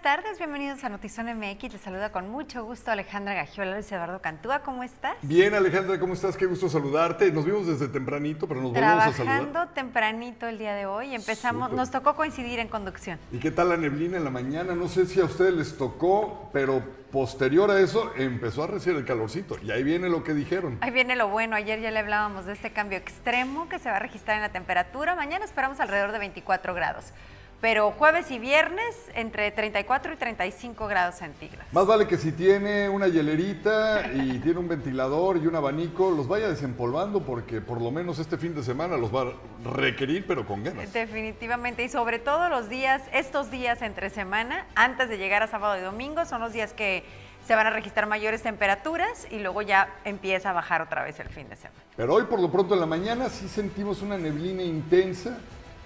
buenas tardes, bienvenidos a Notizón MX. Les saluda con mucho gusto Alejandra Gagiola, Luis Eduardo Cantúa, ¿cómo estás? Bien, Alejandra, ¿cómo estás? Qué gusto saludarte. Nos vimos desde tempranito, pero nos volvemos a saludar. Trabajando tempranito el día de hoy, empezamos, nos tocó coincidir en conducción. ¿Y qué tal la neblina en la mañana? No sé si a ustedes les tocó, pero posterior a eso empezó a recibir el calorcito. Y ahí viene lo que dijeron. Ahí viene lo bueno. Ayer ya le hablábamos de este cambio extremo que se va a registrar en la temperatura. Mañana esperamos alrededor de 24 grados pero jueves y viernes entre 34 y 35 grados centígrados. Más vale que si tiene una hielerita y tiene un ventilador y un abanico, los vaya desempolvando porque por lo menos este fin de semana los va a requerir, pero con ganas. Definitivamente, y sobre todo los días, estos días entre semana, antes de llegar a sábado y domingo, son los días que se van a registrar mayores temperaturas y luego ya empieza a bajar otra vez el fin de semana. Pero hoy por lo pronto en la mañana sí sentimos una neblina intensa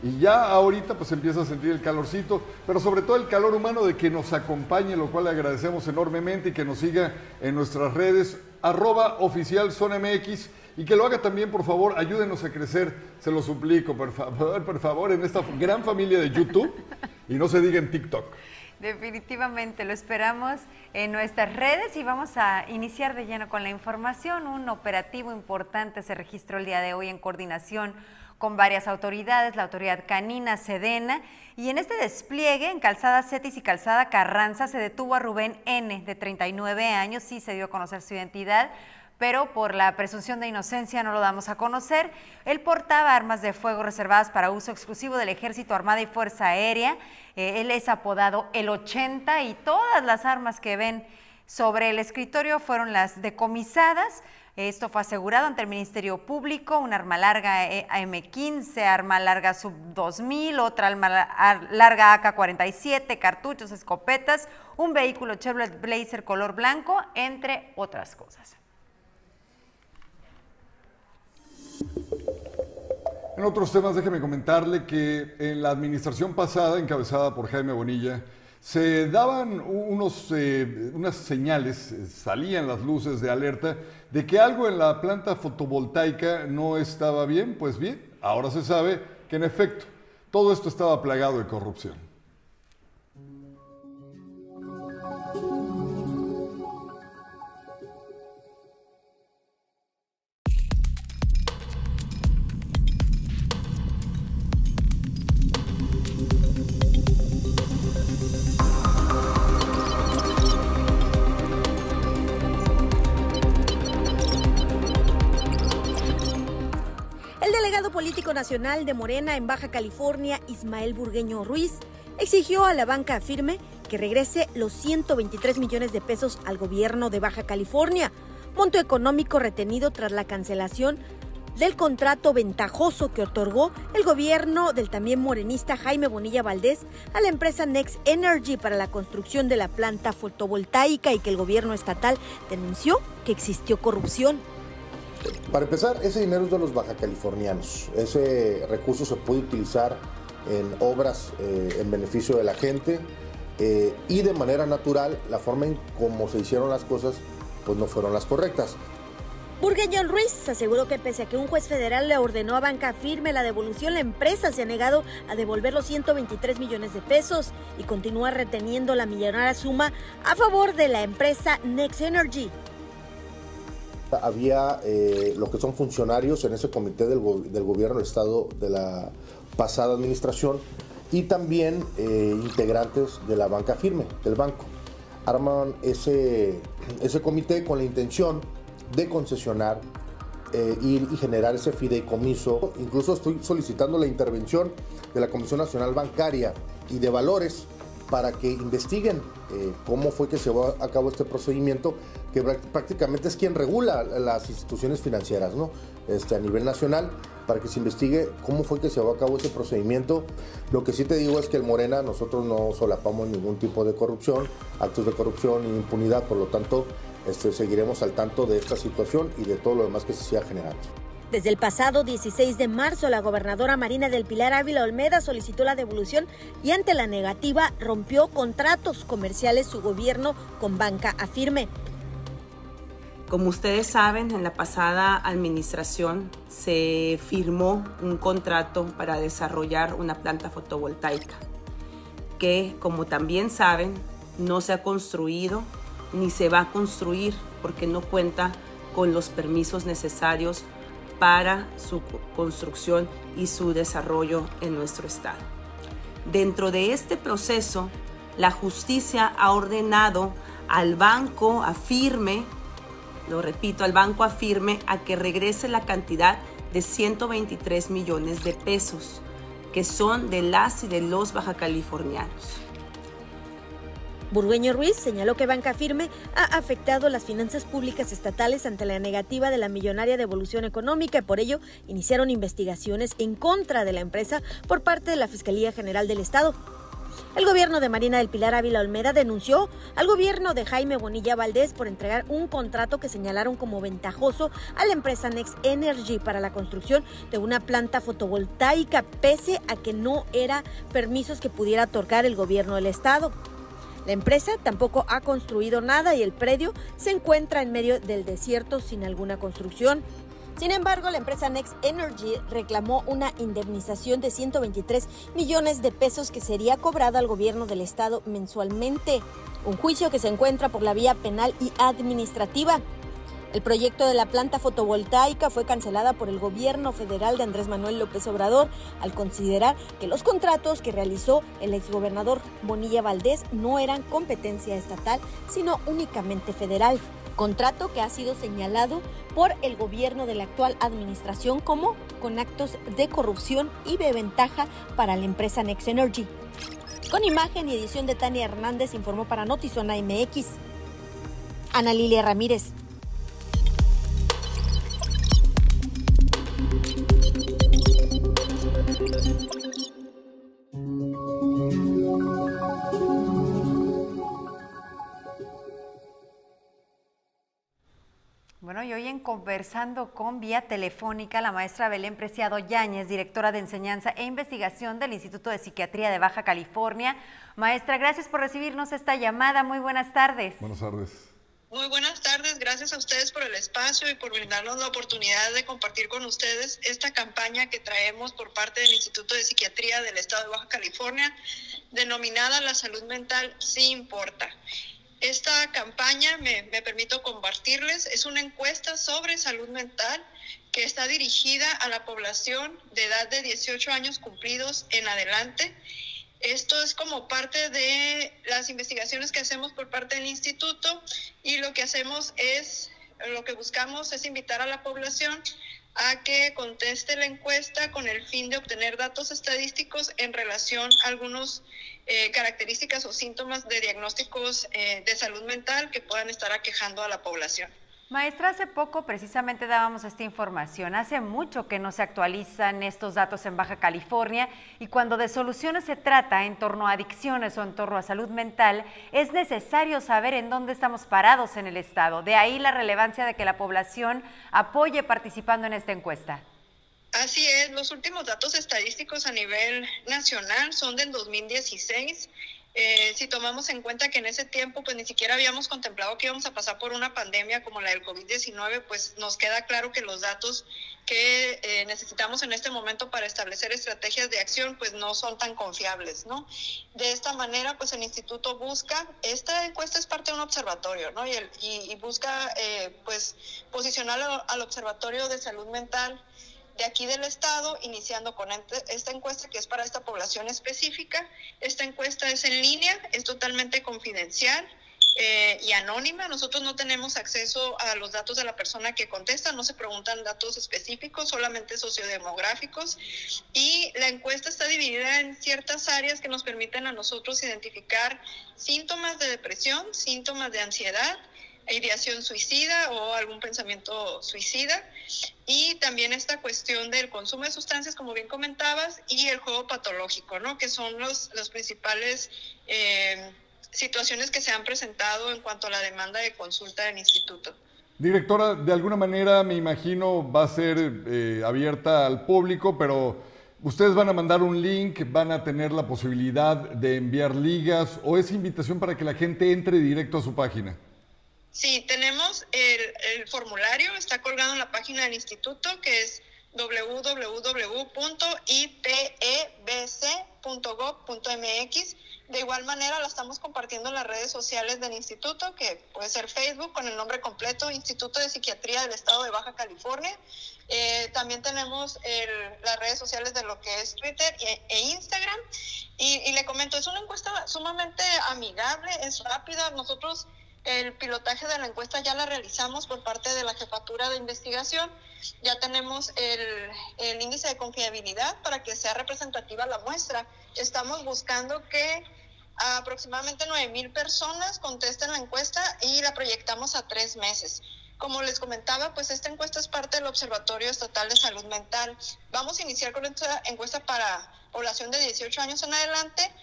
y ya ahorita pues empieza a sentir el calorcito, pero sobre todo el calor humano de que nos acompañe, lo cual le agradecemos enormemente y que nos siga en nuestras redes, arroba oficial MX y que lo haga también, por favor, ayúdenos a crecer, se lo suplico, por favor, por favor, en esta gran familia de YouTube y no se diga en TikTok. Definitivamente, lo esperamos en nuestras redes y vamos a iniciar de lleno con la información. Un operativo importante se registró el día de hoy en coordinación con varias autoridades, la autoridad canina Sedena, y en este despliegue en Calzada Cetis y Calzada Carranza se detuvo a Rubén N, de 39 años, sí se dio a conocer su identidad, pero por la presunción de inocencia no lo damos a conocer. Él portaba armas de fuego reservadas para uso exclusivo del Ejército, Armada y Fuerza Aérea. Eh, él es apodado el 80 y todas las armas que ven sobre el escritorio fueron las decomisadas. Esto fue asegurado ante el Ministerio Público, un arma larga eh, AM-15, arma larga Sub-2000, otra arma larga AK-47, cartuchos, escopetas, un vehículo Chevrolet Blazer color blanco, entre otras cosas. En otros temas, déjeme comentarle que en la administración pasada, encabezada por Jaime Bonilla, se daban unos, eh, unas señales, eh, salían las luces de alerta de que algo en la planta fotovoltaica no estaba bien. Pues bien, ahora se sabe que en efecto todo esto estaba plagado de corrupción. De Morena en Baja California, Ismael Burgueño Ruiz, exigió a la banca firme que regrese los 123 millones de pesos al gobierno de Baja California, monto económico retenido tras la cancelación del contrato ventajoso que otorgó el gobierno del también morenista Jaime Bonilla Valdés a la empresa Next Energy para la construcción de la planta fotovoltaica y que el gobierno estatal denunció que existió corrupción. Para empezar, ese dinero es de los baja californianos. Ese recurso se puede utilizar en obras eh, en beneficio de la gente eh, y de manera natural, la forma en cómo se hicieron las cosas, pues no fueron las correctas. Burgueño Ruiz aseguró que pese a que un juez federal le ordenó a Banca Firme la devolución, la empresa se ha negado a devolver los 123 millones de pesos y continúa reteniendo la millonaria suma a favor de la empresa Next Energy había eh, lo que son funcionarios en ese comité del, gobierno del Estado de la pasada administración y también eh, integrantes de la banca firme, del banco. Arman ese, ese comité con la intención de concesionar eh, y, generar ese fideicomiso. Incluso estoy solicitando la intervención de la Comisión Nacional Bancaria y de Valores para que investiguen cómo fue que se llevó a cabo este procedimiento que prácticamente es quien regula las instituciones financieras ¿no? este, a nivel nacional, para que se investigue cómo fue que se llevó a cabo ese procedimiento. Lo que sí te digo es que el Morena nosotros no solapamos ningún tipo de corrupción, actos de corrupción ni impunidad, por lo tanto este, seguiremos al tanto de esta situación y de todo lo demás que se siga generando. Desde el pasado 16 de marzo, la gobernadora Marina del Pilar Ávila Olmeda solicitó la devolución y ante la negativa rompió contratos comerciales su gobierno con Banca Afirme. Como ustedes saben, en la pasada administración se firmó un contrato para desarrollar una planta fotovoltaica que, como también saben, no se ha construido ni se va a construir porque no cuenta con los permisos necesarios para su construcción y su desarrollo en nuestro estado. Dentro de este proceso, la justicia ha ordenado al banco afirme, lo repito, al banco afirme a que regrese la cantidad de 123 millones de pesos, que son de las y de los baja californianos. Burgueño Ruiz señaló que Banca Firme ha afectado las finanzas públicas estatales ante la negativa de la millonaria devolución económica y por ello iniciaron investigaciones en contra de la empresa por parte de la Fiscalía General del Estado. El gobierno de Marina del Pilar Ávila Olmeda denunció al gobierno de Jaime Bonilla Valdés por entregar un contrato que señalaron como ventajoso a la empresa Next Energy para la construcción de una planta fotovoltaica, pese a que no era permisos que pudiera otorgar el gobierno del estado. La empresa tampoco ha construido nada y el predio se encuentra en medio del desierto sin alguna construcción. Sin embargo, la empresa Next Energy reclamó una indemnización de 123 millones de pesos que sería cobrada al gobierno del estado mensualmente, un juicio que se encuentra por la vía penal y administrativa. El proyecto de la planta fotovoltaica fue cancelada por el gobierno federal de Andrés Manuel López Obrador al considerar que los contratos que realizó el exgobernador Bonilla Valdés no eran competencia estatal, sino únicamente federal. Contrato que ha sido señalado por el gobierno de la actual administración como con actos de corrupción y de ventaja para la empresa Next Energy. Con imagen y edición de Tania Hernández informó para Notizona MX. Ana Lilia Ramírez. Bueno, y hoy en conversando con vía telefónica la maestra Belén Preciado Yáñez, directora de enseñanza e investigación del Instituto de Psiquiatría de Baja California. Maestra, gracias por recibirnos esta llamada. Muy buenas tardes. Buenas tardes. Muy buenas tardes, gracias a ustedes por el espacio y por brindarnos la oportunidad de compartir con ustedes esta campaña que traemos por parte del Instituto de Psiquiatría del Estado de Baja California, denominada La salud mental sí importa. Esta campaña, me, me, permito compartirles, es una encuesta sobre salud mental que está dirigida a la población de edad de 18 años cumplidos en adelante. Esto es como parte de las investigaciones que hacemos por parte del instituto y lo que hacemos es, lo que buscamos es invitar a la población a que conteste la encuesta con el fin de obtener datos estadísticos en relación a algunos eh, características o síntomas de diagnósticos eh, de salud mental que puedan estar aquejando a la población. Maestra, hace poco precisamente dábamos esta información. Hace mucho que no se actualizan estos datos en Baja California y cuando de soluciones se trata en torno a adicciones o en torno a salud mental, es necesario saber en dónde estamos parados en el Estado. De ahí la relevancia de que la población apoye participando en esta encuesta. Así es, los últimos datos estadísticos a nivel nacional son del 2016 eh, si tomamos en cuenta que en ese tiempo pues ni siquiera habíamos contemplado que íbamos a pasar por una pandemia como la del COVID-19, pues nos queda claro que los datos que eh, necesitamos en este momento para establecer estrategias de acción pues no son tan confiables, ¿no? De esta manera pues el instituto busca, esta encuesta es parte de un observatorio, ¿no? Y, el, y, y busca eh, pues posicionar al observatorio de salud mental de aquí del Estado, iniciando con esta encuesta que es para esta población específica. Esta encuesta es en línea, es totalmente confidencial. Eh, y anónima. Nosotros no tenemos acceso a los datos de la persona que contesta, no se preguntan datos específicos, solamente sociodemográficos. Y la encuesta está dividida en ciertas áreas que nos permiten a nosotros identificar síntomas de depresión, síntomas de ansiedad, ideación suicida o algún pensamiento suicida. Y también esta cuestión del consumo de sustancias, como bien comentabas, y el juego patológico, ¿no? Que son los, los principales eh, situaciones que se han presentado en cuanto a la demanda de consulta del instituto. Directora, de alguna manera me imagino va a ser eh, abierta al público, pero ustedes van a mandar un link, van a tener la posibilidad de enviar ligas o es invitación para que la gente entre directo a su página. Sí, tenemos el, el, formulario, está colgado en la página del instituto, que es www.ipebc.gov.mx De igual manera, la estamos compartiendo en las redes sociales del instituto, que puede ser Facebook con el nombre completo, Instituto de Psiquiatría del Estado de Baja California. Eh, también tenemos las redes sociales de lo que es Twitter e, e Instagram. Y, y, le comento, es una encuesta sumamente amigable, es rápida. Nosotros el pilotaje de la encuesta ya la realizamos por parte de la jefatura de investigación. Ya tenemos el, el índice de confiabilidad para que sea representativa la muestra. Estamos buscando que aproximadamente 9.000 personas contesten la encuesta y la proyectamos a tres meses. Como les comentaba, pues esta encuesta es parte del Observatorio Estatal de Salud Mental. Vamos a iniciar con esta encuesta para población de 18 años en adelante.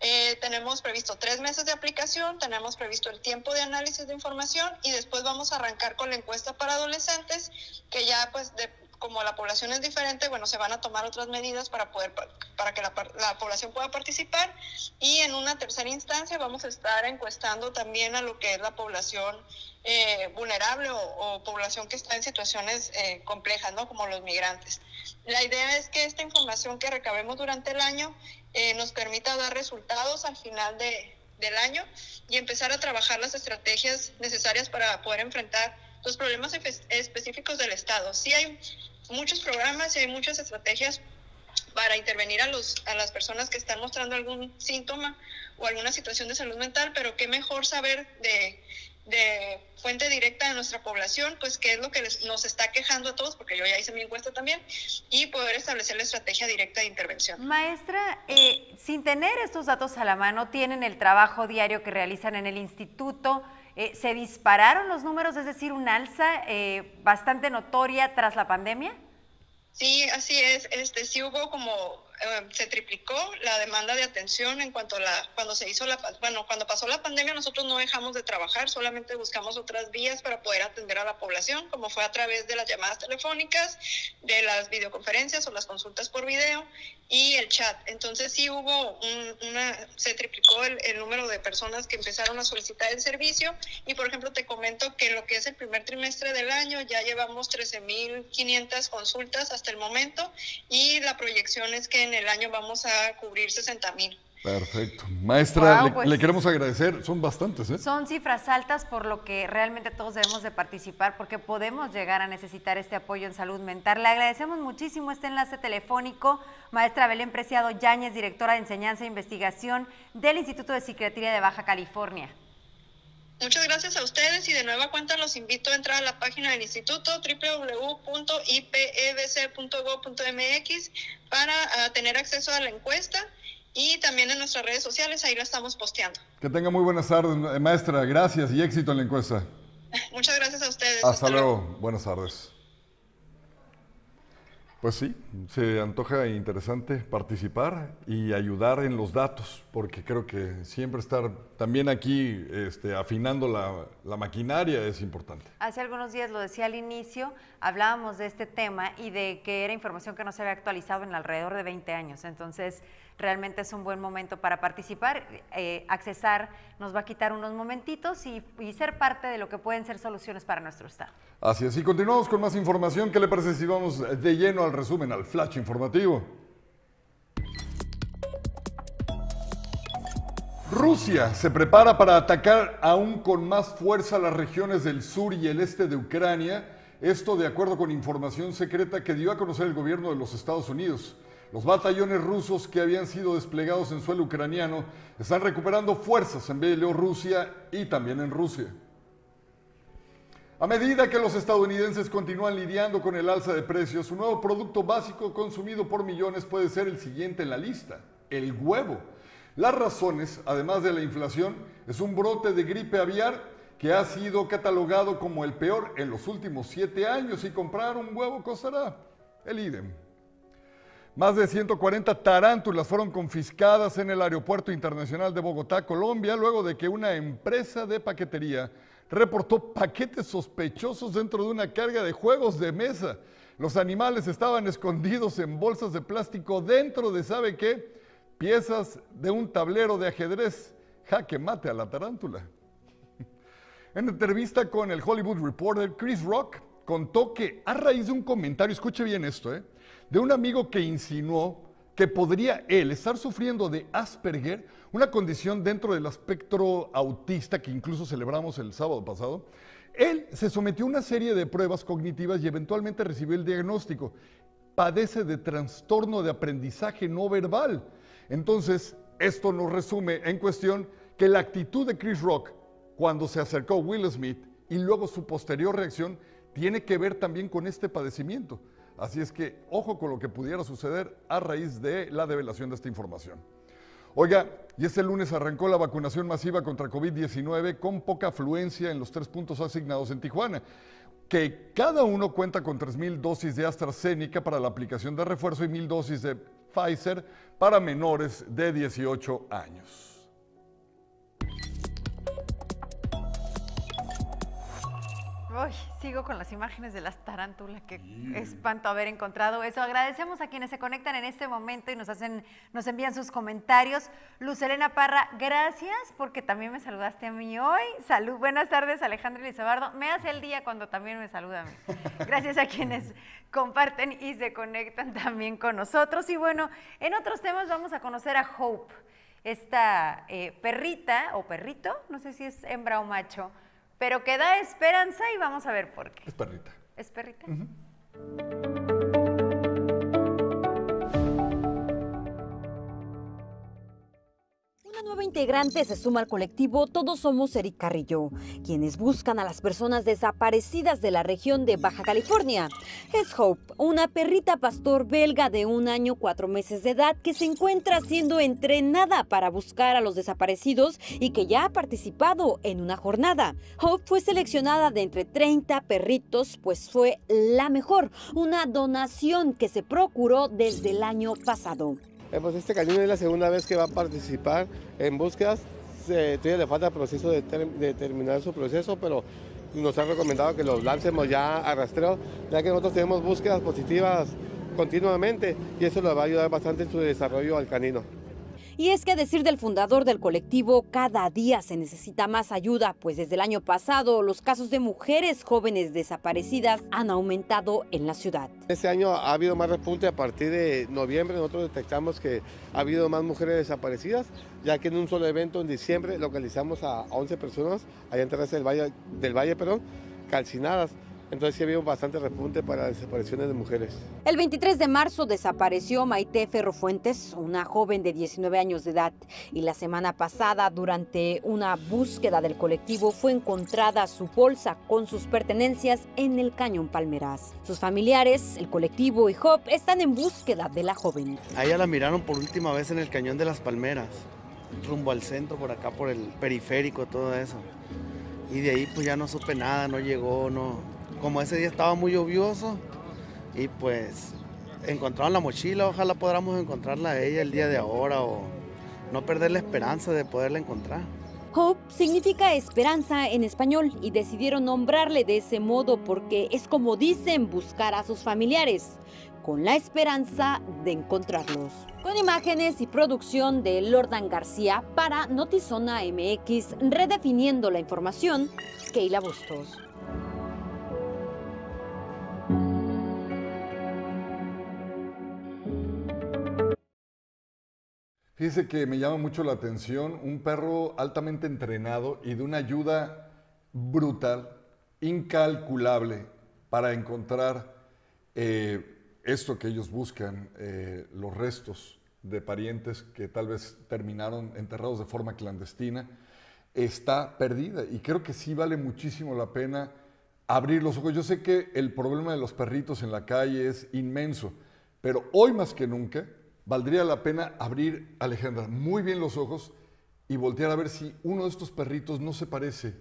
Eh, tenemos previsto tres meses de aplicación, tenemos previsto el tiempo de análisis de información y después vamos a arrancar con la encuesta para adolescentes, que ya pues de, como la población es diferente, bueno, se van a tomar otras medidas para poder para que la, la, población pueda participar y en una tercera instancia vamos a estar encuestando también a lo que es la población eh, vulnerable o, población que está en situaciones eh, complejas, ¿no? Como los migrantes. La idea es que esta información que recabemos durante el año eh, nos permita dar resultados al final de, del año y empezar a trabajar las estrategias necesarias para poder enfrentar los problemas específicos del Estado. Sí hay muchos programas y hay muchas estrategias para intervenir a, los, a las personas que están mostrando algún síntoma o alguna situación de salud mental, pero qué mejor saber de, de fuente directa de nuestra población, pues qué es lo que nos está quejando a todos, porque yo ya hice mi encuesta también, y poder establecer la estrategia directa de intervención. Maestra, eh, sin tener estos datos a la mano, tienen el trabajo diario que realizan en el instituto, eh, ¿Se dispararon los números, es decir, un alza eh, bastante notoria tras la pandemia? Sí, así es. Este, sí hubo como eh, se triplicó la demanda de atención en cuanto a la cuando se hizo la bueno cuando pasó la pandemia nosotros no dejamos de trabajar solamente buscamos otras vías para poder atender a la población como fue a través de las llamadas telefónicas de las videoconferencias o las consultas por video y el chat entonces sí hubo una se triplicó el, el número de personas que empezaron a solicitar el servicio y por ejemplo te comento que en lo que es el primer trimestre del año ya llevamos 13.500 consultas hasta el momento y la proyección es que en el año vamos a cubrir 60 mil. Perfecto. Maestra, pues le, queremos agradecer, son bastantes. ¿eh? Son cifras altas por lo que realmente todos debemos de participar porque podemos llegar a necesitar este apoyo en salud mental. Le agradecemos muchísimo este enlace telefónico. Maestra Belén Preciado Yáñez, directora de Enseñanza e Investigación del Instituto de Psiquiatría de Baja California. Muchas gracias a ustedes y de nueva cuenta los invito a entrar a la página del instituto www.ipebc.gov.mx para ah, tener acceso a la encuesta y también en nuestras redes sociales, ahí la estamos posteando. Que tenga muy buenas tardes, maestra. Gracias y éxito en la encuesta. Muchas gracias a ustedes. Hasta, luego. Buenas tardes. Pues sí, se antoja interesante participar y ayudar en los datos, porque creo que siempre estar también aquí este, afinando la, la, maquinaria es importante. Hace algunos días, lo decía al inicio, hablábamos de este tema y de que era información que no se había actualizado en alrededor de 20 años. Entonces, realmente es un buen momento para participar. Eh, accesar nos va a quitar unos momentitos y, ser parte de lo que pueden ser soluciones para nuestro Estado. Así es, y continuamos con más información. ¿Qué le parece si vamos de lleno al resumen, al flash informativo? Rusia se prepara para atacar aún con más fuerza las regiones del sur y el este de Ucrania, esto de acuerdo con información secreta que dio a conocer el gobierno de los Estados Unidos. Los batallones rusos que habían sido desplegados en suelo ucraniano están recuperando fuerzas en Bielorrusia y también en Rusia. A medida que los estadounidenses continúan lidiando con el alza de precios, un nuevo producto básico consumido por millones puede ser el siguiente en la lista, el huevo. Las razones, además de la inflación, es un brote de gripe aviar que ha sido catalogado como el peor en los últimos siete años y comprar un huevo costará el idem. Más de 140 tarántulas fueron confiscadas en el Aeropuerto Internacional de Bogotá, Colombia, luego de que una empresa de paquetería reportó paquetes sospechosos dentro de una carga de juegos de mesa. Los animales estaban escondidos en bolsas de plástico dentro de, ¿sabe qué? Piezas de un tablero de ajedrez. Jaque mate a la tarántula. En entrevista con el Hollywood Reporter, Chris Rock contó que a raíz de un comentario, escuche bien esto, ¿eh? De un amigo que insinuó que podría él estar sufriendo de Asperger, una condición dentro del espectro autista que incluso celebramos el sábado pasado. Él se sometió a una serie de pruebas cognitivas y eventualmente recibió el diagnóstico. Padece de trastorno de aprendizaje no verbal. Entonces, esto nos resume en cuestión que la actitud de Chris Rock cuando se acercó a Will Smith y luego su posterior reacción tiene que ver también con este padecimiento. Así es que ojo con lo que pudiera suceder a raíz de la develación de esta información. Oiga, y este lunes arrancó la vacunación masiva contra COVID-19 con poca afluencia en los tres puntos asignados en Tijuana, que cada uno cuenta con 3.000 dosis de AstraZeneca para la aplicación de refuerzo y 1.000 dosis de Pfizer para menores de 18 años. Uy, sigo con las imágenes de las tarántulas, que espanto haber encontrado eso. Agradecemos a quienes se conectan en este momento y nos hacen, nos envían sus comentarios. Luz Elena Parra, gracias porque también me saludaste a mí hoy. Salud, buenas tardes, Alejandro Lizabardo. Me hace el día cuando también me saluda a mí. Gracias a quienes comparten y se conectan también con nosotros. Y bueno, en otros temas vamos a conocer a Hope, esta eh, perrita o perrito, no sé si es hembra o macho pero que da esperanza y vamos a ver por qué. Es perrita. ¿Es perrita? Nueva integrante se suma al colectivo Todos Somos Eric Carrillo, quienes buscan a las personas desaparecidas de la región de Baja California. Es Hope, una perrita pastor belga de un año cuatro meses de edad que se encuentra siendo entrenada para buscar a los desaparecidos y que ya ha participado en una jornada. Hope fue seleccionada de entre 30 perritos, pues fue la mejor, una donación que se procuró desde el año pasado. Eh, pues este cañón es la segunda vez que va a participar en búsquedas. todavía le falta proceso de, terminar su proceso, pero nos han recomendado que los lancemos ya a rastreo, ya que nosotros tenemos búsquedas positivas continuamente y eso le va a ayudar bastante en su desarrollo al canino. Y es que a decir del fundador del colectivo, cada día se necesita más ayuda, pues desde el año pasado los casos de mujeres jóvenes desaparecidas han aumentado en la ciudad. Este año ha habido más repunte a partir de noviembre. Nosotros detectamos que ha habido más mujeres desaparecidas, ya que en un solo evento en diciembre localizamos a 11 personas allá en Terraza del Valle, del Valle perdón, calcinadas. Entonces sí ha habido bastante repunte para desapariciones de mujeres. El 23 de marzo desapareció Maite Ferrofuentes, una joven de 19 años de edad, y la semana pasada, durante una búsqueda del colectivo, fue encontrada su bolsa con sus pertenencias en el cañón Palmeras. Sus familiares, el colectivo y Hop están en búsqueda de la joven. A ella la miraron por última vez en el cañón de las Palmeras, rumbo al centro, por acá, por el periférico, todo eso. Y de ahí pues ya no supe nada, no llegó, no, como ese día estaba muy lluvioso y pues encontraron la mochila, ojalá podamos encontrarla a ella el día de ahora o no perder la esperanza de poderla encontrar. Hope significa esperanza en español y decidieron nombrarle de ese modo porque es como dicen buscar a sus familiares, con la esperanza de encontrarlos. Con imágenes y producción de Lordan García para Notizona MX, redefiniendo la información, Keila Bustos. Fíjese que me llama mucho la atención un perro altamente entrenado y de una ayuda brutal, incalculable, para encontrar eh, esto que ellos buscan, eh, los restos de parientes que tal vez terminaron enterrados de forma clandestina, está perdida. Y creo que sí vale muchísimo la pena abrir los ojos. Yo sé que el problema de los perritos en la calle es inmenso, pero hoy más que nunca valdría la pena abrir, Alejandra, muy bien los ojos y voltear a ver si uno de estos perritos no se parece.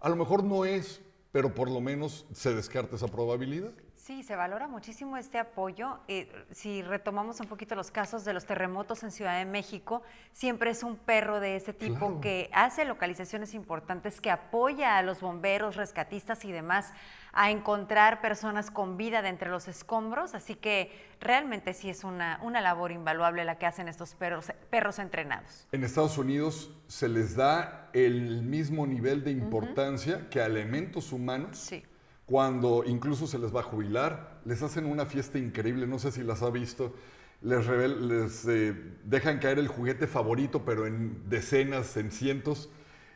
A lo mejor no es, pero por lo menos se descarta esa probabilidad. Sí, se valora muchísimo este apoyo. Eh, si retomamos un poquito los casos de los terremotos en Ciudad de México, siempre es un perro de ese tipo que hace localizaciones importantes, que apoya a los bomberos, rescatistas y demás a encontrar personas con vida de entre los escombros. Así que realmente sí es una, una labor invaluable la que hacen estos perros, perros entrenados. En Estados Unidos se les da el mismo nivel de importancia que a elementos humanos. Sí cuando incluso se les va a jubilar, les hacen una fiesta increíble, no sé si las ha visto, les, les, eh, dejan caer el juguete favorito, pero en decenas, en cientos.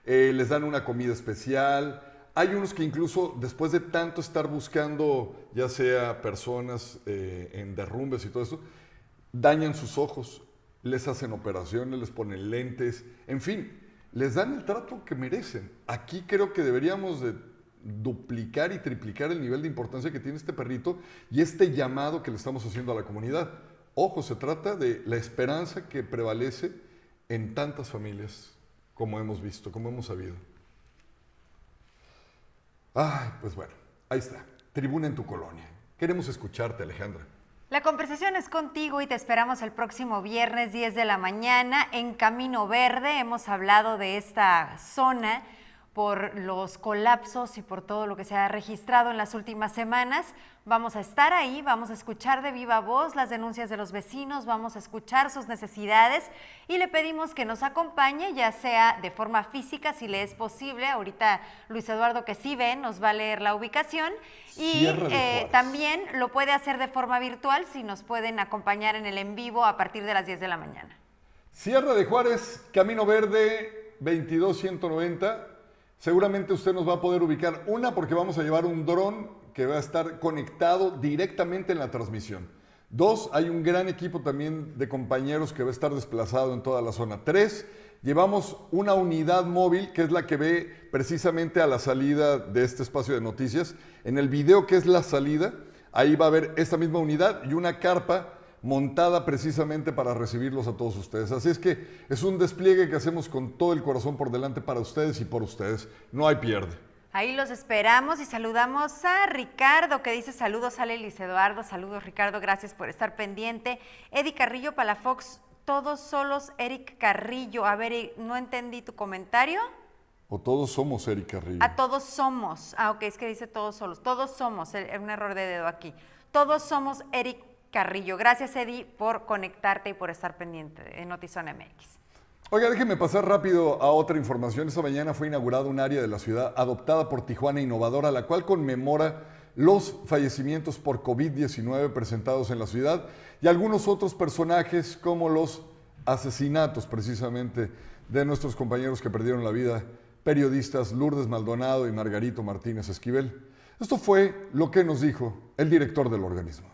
Eh, les dan una comida especial. Hay unos que incluso después de tanto estar buscando, ya sea personas eh, en derrumbes y todo eso, dañan sus ojos, les hacen operaciones, les ponen lentes, en fin, les dan el trato que merecen. Aquí creo que deberíamos de duplicar y triplicar el nivel de importancia que tiene este perrito y este llamado que le estamos haciendo a la comunidad. Ojo, se trata de la esperanza que prevalece en tantas familias, como hemos visto, como hemos sabido. Ay, pues bueno, ahí está. Tribuna en tu colonia. Queremos escucharte, Alejandra. La conversación es contigo y te esperamos el próximo viernes 10 de la mañana en Camino Verde. Hemos hablado de esta zona por los colapsos y por todo lo que se ha registrado en las últimas semanas. Vamos a estar ahí, vamos a escuchar de viva voz las denuncias de los vecinos, vamos a escuchar sus necesidades y le pedimos que nos acompañe, ya sea de forma física, si le es posible. Ahorita Luis Eduardo, que sí ve, nos va a leer la ubicación. Y eh, también lo puede hacer de forma virtual si nos pueden acompañar en el en vivo a partir de las 10 de la mañana. Sierra de Juárez, Camino Verde 22190. Seguramente usted nos va a poder ubicar. Una, porque vamos a llevar un dron que va a estar conectado directamente en la transmisión. Dos, hay un gran equipo también de compañeros que va a estar desplazado en toda la zona. Tres, llevamos una unidad móvil que es la que ve precisamente a la salida de este espacio de noticias. En el video que es la salida, ahí va a haber esta misma unidad y una carpa montada precisamente para recibirlos a todos ustedes. Así es que es un despliegue que hacemos con todo el corazón por delante para ustedes y por ustedes. No hay pierde. Ahí los esperamos y saludamos a Ricardo que dice saludos, Ale Luis Eduardo, saludos Ricardo, gracias por estar pendiente. Eddie Carrillo Palafox, todos solos, Eric Carrillo. A ver, eh, no entendí tu comentario. O todos somos Eric Carrillo. A todos somos. Ah, ok, es que dice todos solos. Todos somos, eh, un error de dedo aquí. Todos somos Eric Carrillo. Gracias, Eddie, por conectarte y por estar pendiente en Notizón MX. Oiga, déjeme pasar rápido a otra información. Esta mañana fue inaugurada un área de la ciudad adoptada por Tijuana Innovadora, la cual conmemora los fallecimientos por COVID-19 presentados en la ciudad y algunos otros personajes como los asesinatos precisamente de nuestros compañeros que perdieron la vida, periodistas Lourdes Maldonado y Margarito Martínez Esquivel. Esto fue lo que nos dijo el director del organismo.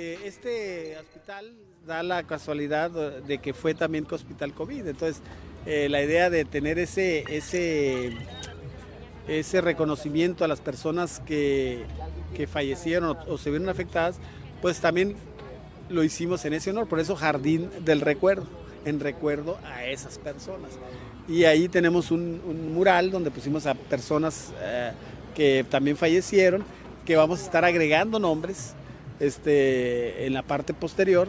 Eh, este hospital da la casualidad de que fue también hospital COVID, entonces eh, la idea de tener ese, ese, ese reconocimiento a las personas que, que fallecieron o, se vieron afectadas, pues también lo hicimos en ese honor, por eso Jardín del Recuerdo, en recuerdo a esas personas. Y ahí tenemos un, un mural donde pusimos a personas eh, que también fallecieron, que vamos a estar agregando nombres este, en la parte posterior.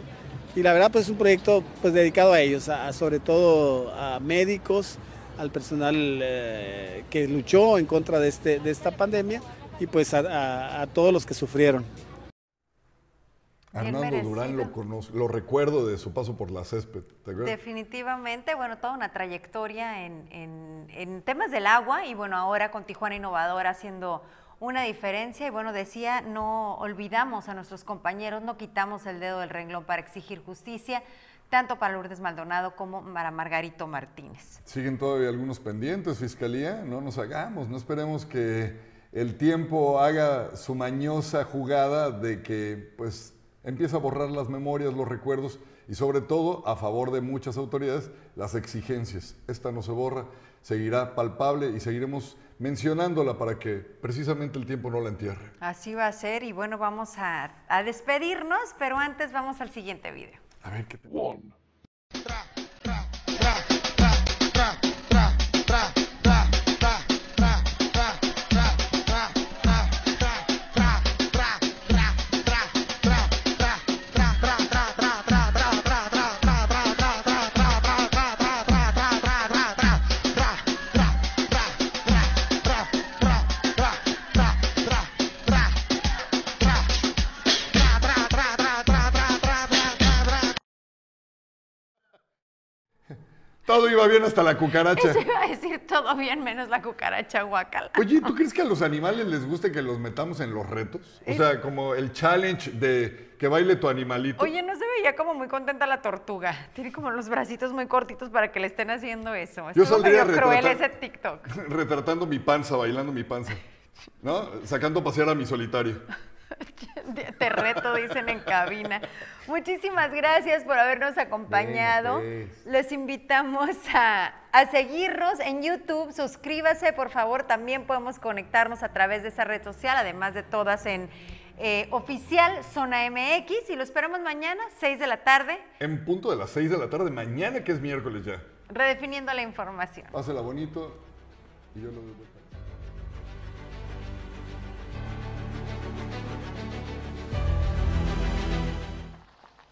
Y la verdad, pues es un proyecto pues, dedicado a ellos, a, a sobre todo a médicos, al personal eh, que luchó en contra de, este, de esta pandemia y pues a, a- a todos los que sufrieron. Bien Arnaldo Durán lo conozco, lo recuerdo de su paso por la césped. ¿te? Definitivamente, bueno, toda una trayectoria en, en- en temas del agua y bueno, ahora con Tijuana Innovadora haciendo una diferencia y bueno, decía, no olvidamos a nuestros compañeros, no quitamos el dedo del renglón para exigir justicia, tanto para Lourdes Maldonado como para Margarito Martínez. Siguen todavía algunos pendientes, Fiscalía, no nos hagamos, no esperemos que el tiempo haga su mañosa jugada de que pues empieza a borrar las memorias, los recuerdos y sobre todo a favor de muchas autoridades las exigencias. Esta no se borra, seguirá palpable y seguiremos mencionándola para que precisamente el tiempo no la entierre. Así va a ser y bueno, vamos a, a despedirnos, pero antes vamos al siguiente video. A ver qué te... Todo iba bien hasta la cucaracha. Eso iba a decir todo bien menos la cucaracha guacala. Oye, ¿tú crees que a los animales les guste que los metamos en los retos? O sea, como el challenge de que baile tu animalito. Oye, no se veía como muy contenta la tortuga. Tiene como los bracitos muy cortitos para que le estén haciendo eso. Yo Estuvo saldría medio cruel ese TikTok. Retratando mi panza, bailando mi panza. ¿No? Sacando a pasear a mi solitario. Te reto, dicen en cabina. Muchísimas gracias por habernos acompañado. Bueno, pues. Les invitamos a, a seguirnos en YouTube. Suscríbase, por favor. También podemos conectarnos a través de esa red social, además de todas en eh, oficial Zona MX. Y lo esperamos mañana, 6 de la tarde, En punto de las 6 de la tarde, mañana que es miércoles ya. redefiniendo la información. Pásela bonito y yo lo veo.